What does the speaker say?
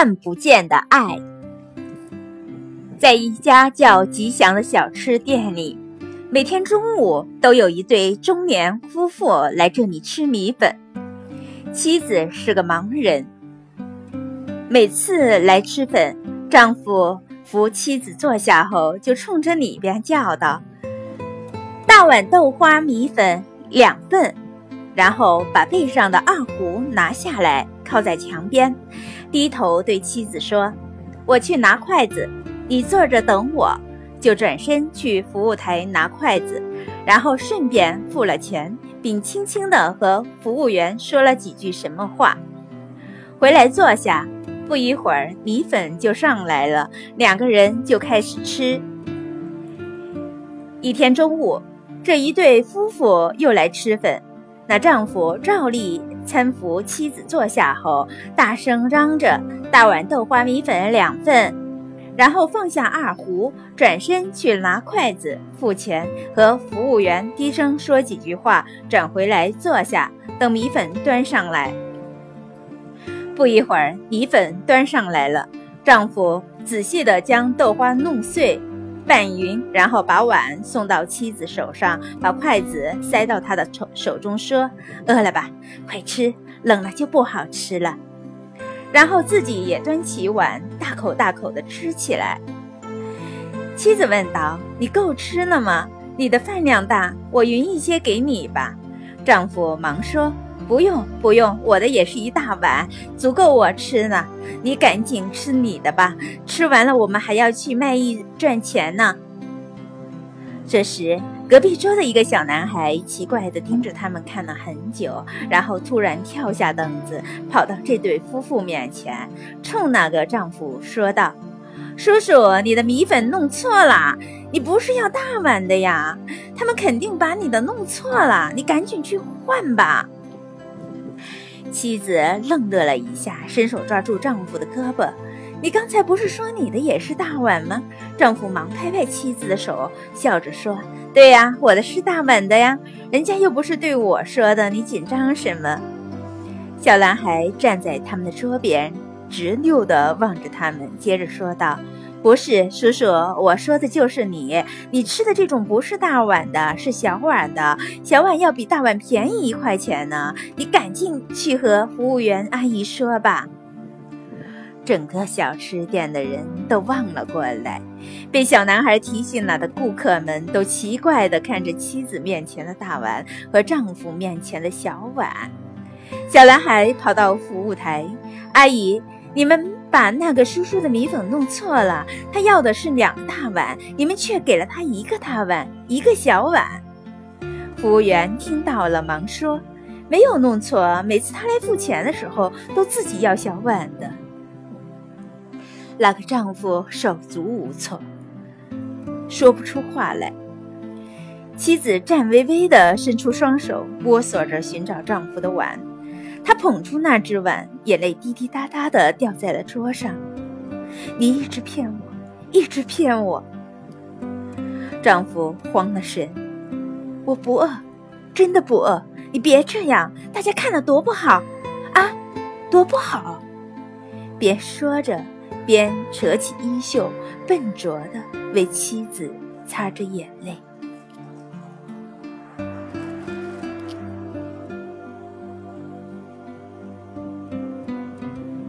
看不见的爱，在一家叫吉祥的小吃店里，每天中午都有一对中年夫妇来这里吃米粉。妻子是个盲人，每次来吃粉，丈夫扶妻子坐下后，就冲着里边叫道：“大碗豆花米粉两份。”然后把背上的二胡拿下来，靠在墙边，低头对妻子说：“我去拿筷子，你坐着等我。”就转身去服务台拿筷子，然后顺便付了钱，并轻轻地和服务员说了几句什么话。回来坐下，不一会儿米粉就上来了，两个人就开始吃。一天中午，这一对夫妇又来吃粉。那丈夫照例搀扶妻子坐下后，大声嚷着：“大碗豆花米粉两份。”然后放下二胡，转身去拿筷子、付钱，和服务员低声说几句话，转回来坐下，等米粉端上来。不一会儿，米粉端上来了，丈夫仔细地将豆花弄碎。拌匀，然后把碗送到妻子手上，把筷子塞到她的手手中，说：“饿了吧，快吃，冷了就不好吃了。”然后自己也端起碗，大口大口地吃起来。妻子问道：“你够吃了吗？你的饭量大，我匀一些给你吧。”丈夫忙说。不用不用，我的也是一大碗，足够我吃呢。你赶紧吃你的吧，吃完了我们还要去卖艺赚钱呢。这时，隔壁桌的一个小男孩奇怪地盯着他们看了很久，然后突然跳下凳子，跑到这对夫妇面前，冲那个丈夫说道：“叔叔，你的米粉弄错了，你不是要大碗的呀？他们肯定把你的弄错了，你赶紧去换吧。”妻子愣了一下，伸手抓住丈夫的胳膊：“你刚才不是说你的也是大碗吗？”丈夫忙拍拍妻子的手，笑着说：“对呀，我的是大碗的呀，人家又不是对我说的，你紧张什么？”小男孩站在他们的桌边，直溜地望着他们，接着说道。不是，叔叔，我说的就是你。你吃的这种不是大碗的，是小碗的。小碗要比大碗便宜一块钱呢。你赶紧去和服务员阿姨说吧。整个小吃店的人都望了过来，被小男孩提醒了的顾客们都奇怪地看着妻子面前的大碗和丈夫面前的小碗。小男孩跑到服务台，阿姨。你们把那个叔叔的米粉弄错了，他要的是两大碗，你们却给了他一个大碗，一个小碗。服务员听到了，忙说：“没有弄错，每次他来付钱的时候，都自己要小碗的。”那个丈夫手足无措，说不出话来。妻子颤巍巍地伸出双手，摸索着寻找丈夫的碗。她捧出那只碗，眼泪滴滴答答的掉在了桌上。你一直骗我，一直骗我。丈夫慌了神，我不饿，真的不饿。你别这样，大家看了多不好啊，多不好。边说着，边扯起衣袖，笨拙的为妻子擦着眼泪。